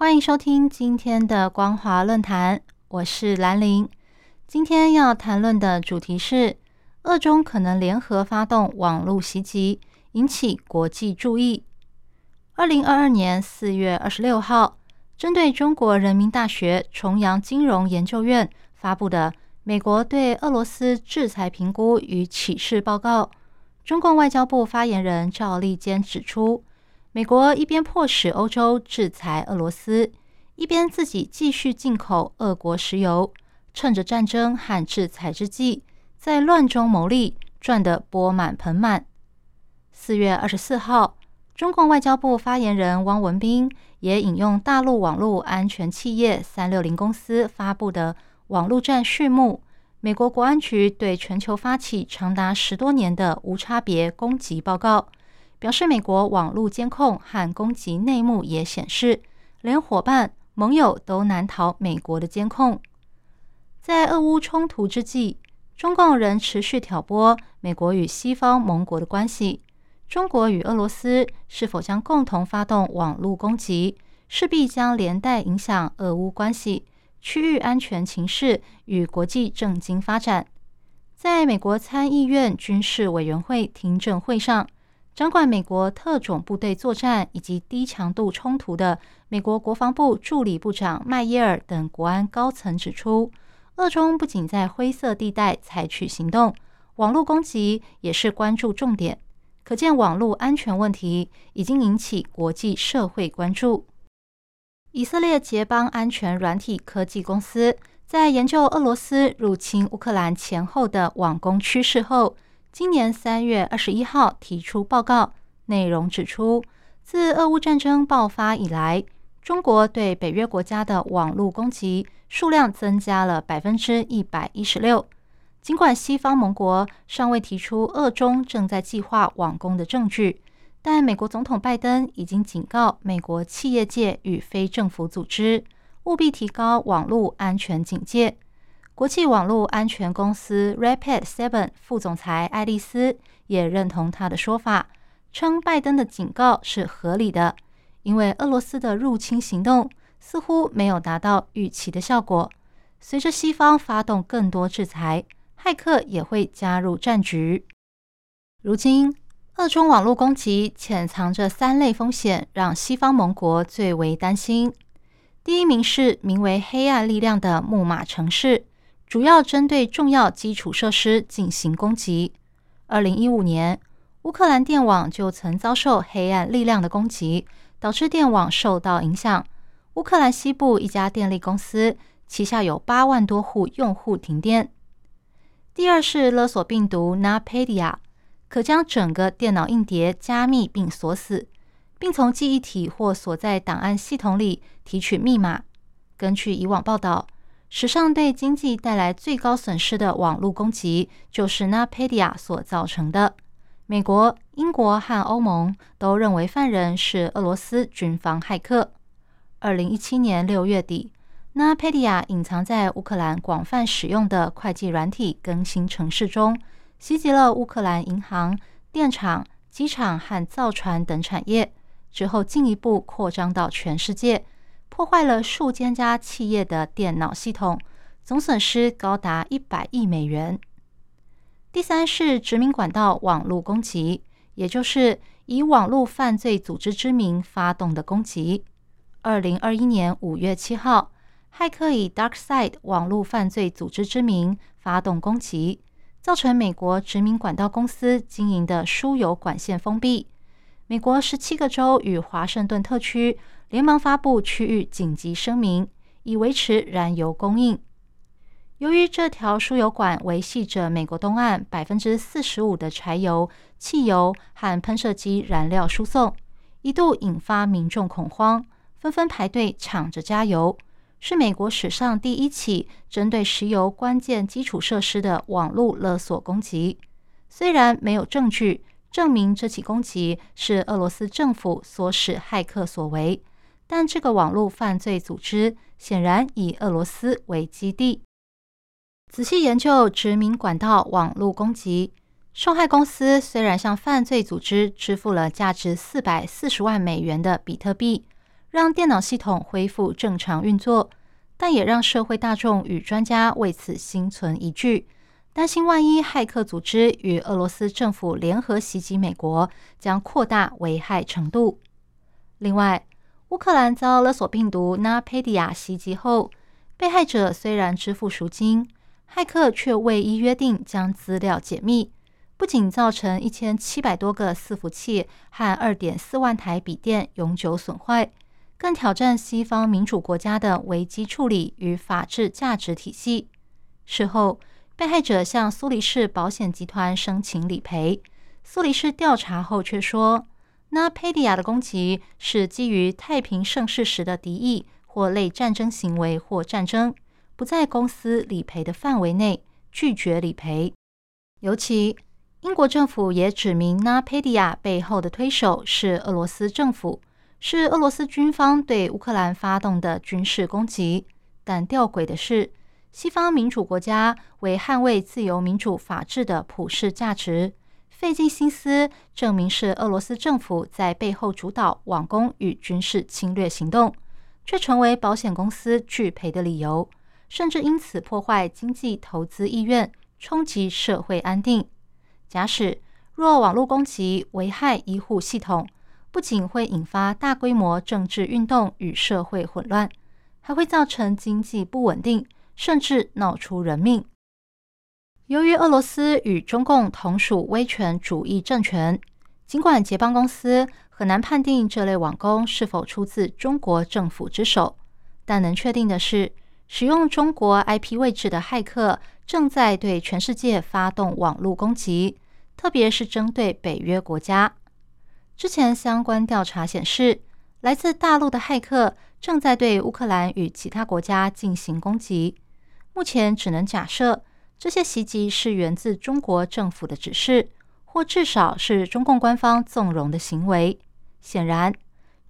欢迎收听今天的光华论坛，我是兰玲。今天要谈论的主题是，俄中可能联合发动网络袭击，引起国际注意。二零二二年四月二十六号，针对中国人民大学重阳金融研究院发布的《美国对俄罗斯制裁评估与启示报告》，中共外交部发言人赵立坚指出。美国一边迫使欧洲制裁俄罗斯，一边自己继续进口俄国石油，趁着战争和制裁之际，在乱中牟利，赚得钵满盆满。四月二十四号，中共外交部发言人汪文斌也引用大陆网络安全企业三六零公司发布的网络战序幕，美国国安局对全球发起长达十多年的无差别攻击报告。表示，美国网络监控和攻击内幕也显示，连伙伴、盟友都难逃美国的监控。在俄乌冲突之际，中共仍持续挑拨美国与西方盟国的关系。中国与俄罗斯是否将共同发动网络攻击，势必将连带影响俄乌关系、区域安全情势与国际政经发展。在美国参议院军事委员会听证会上。掌管美国特种部队作战以及低强度冲突的美国国防部助理部长麦耶尔等国安高层指出，俄中不仅在灰色地带采取行动，网络攻击也是关注重点。可见，网络安全问题已经引起国际社会关注。以色列捷邦安全软体科技公司在研究俄罗斯入侵乌克兰前后的网攻趋势后。今年三月二十一号提出报告，内容指出，自俄乌战争爆发以来，中国对北约国家的网络攻击数量增加了百分之一百一十六。尽管西方盟国尚未提出俄中正在计划网攻的证据，但美国总统拜登已经警告美国企业界与非政府组织，务必提高网络安全警戒。国际网络安全公司 Rapid Seven 副总裁爱丽丝也认同他的说法，称拜登的警告是合理的，因为俄罗斯的入侵行动似乎没有达到预期的效果。随着西方发动更多制裁，骇客也会加入战局。如今，俄中网络攻击潜藏着三类风险，让西方盟国最为担心。第一名是名为“黑暗力量”的木马城市。主要针对重要基础设施进行攻击。二零一五年，乌克兰电网就曾遭受黑暗力量的攻击，导致电网受到影响。乌克兰西部一家电力公司旗下有八万多户用户停电。第二是勒索病毒 NotPetya，可将整个电脑硬碟加密并锁死，并从记忆体或所在档案系统里提取密码。根据以往报道。史上对经济带来最高损失的网络攻击，就是 NotPetya 所造成的。美国、英国和欧盟都认为犯人是俄罗斯军方骇客。二零一七年六月底，NotPetya 隐藏在乌克兰广泛使用的会计软体更新程式中，袭击了乌克兰银行、电厂、机场和造船等产业，之后进一步扩张到全世界。破坏了数千家企业的电脑系统，总损失高达一百亿美元。第三是殖民管道网络攻击，也就是以网络犯罪组织之名发动的攻击。二零二一年五月七号，骇客以 DarkSide 网络犯罪组织之名发动攻击，造成美国殖民管道公司经营的输油管线封闭。美国十七个州与华盛顿特区连忙发布区域紧急声明，以维持燃油供应。由于这条输油管维系着美国东岸百分之四十五的柴油、汽油和喷射机燃料输送，一度引发民众恐慌，纷纷排队抢着加油。是美国史上第一起针对石油关键基础设施的网络勒索攻击。虽然没有证据证明这起攻击是俄罗斯政府所使骇客所为，但这个网络犯罪组织显然以俄罗斯为基地。仔细研究殖民管道网络攻击，受害公司虽然向犯罪组织支付了价值四百四十万美元的比特币。让电脑系统恢复正常运作，但也让社会大众与专家为此心存疑惧，担心万一骇客组织与俄罗斯政府联合袭击美国，将扩大危害程度。另外，乌克兰遭勒索病毒 Napedia 袭击后，被害者虽然支付赎金，骇客却未依约定将资料解密，不仅造成一千七百多个伺服器和二点四万台笔电永久损坏。更挑战西方民主国家的危机处理与法治价值体系。事后，被害者向苏黎世保险集团申请理赔。苏黎世调查后却说，那佩迪亚的攻击是基于太平盛世时的敌意或类战争行为或战争，不在公司理赔的范围内，拒绝理赔。尤其，英国政府也指明那佩迪亚背后的推手是俄罗斯政府。是俄罗斯军方对乌克兰发动的军事攻击，但吊诡的是，西方民主国家为捍卫自由、民主、法治的普世价值，费尽心思证明是俄罗斯政府在背后主导网攻与军事侵略行动，却成为保险公司拒赔的理由，甚至因此破坏经济投资意愿，冲击社会安定。假使若网络攻击危害医护系统，不仅会引发大规模政治运动与社会混乱，还会造成经济不稳定，甚至闹出人命。由于俄罗斯与中共同属威权主义政权，尽管捷邦公司很难判定这类网攻是否出自中国政府之手，但能确定的是，使用中国 IP 位置的骇客正在对全世界发动网络攻击，特别是针对北约国家。之前相关调查显示，来自大陆的骇客正在对乌克兰与其他国家进行攻击。目前只能假设，这些袭击是源自中国政府的指示，或至少是中共官方纵容的行为。显然，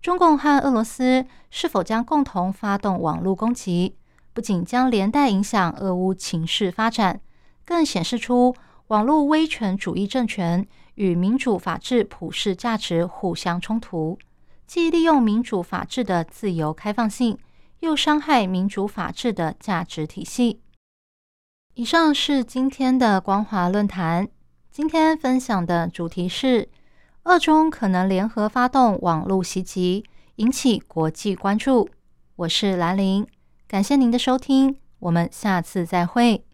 中共和俄罗斯是否将共同发动网络攻击，不仅将连带影响俄乌情势发展，更显示出网络威权主义政权。与民主法治普世价值互相冲突，既利用民主法治的自由开放性，又伤害民主法治的价值体系。以上是今天的光华论坛，今天分享的主题是：二中可能联合发动网络袭击，引起国际关注。我是兰陵，感谢您的收听，我们下次再会。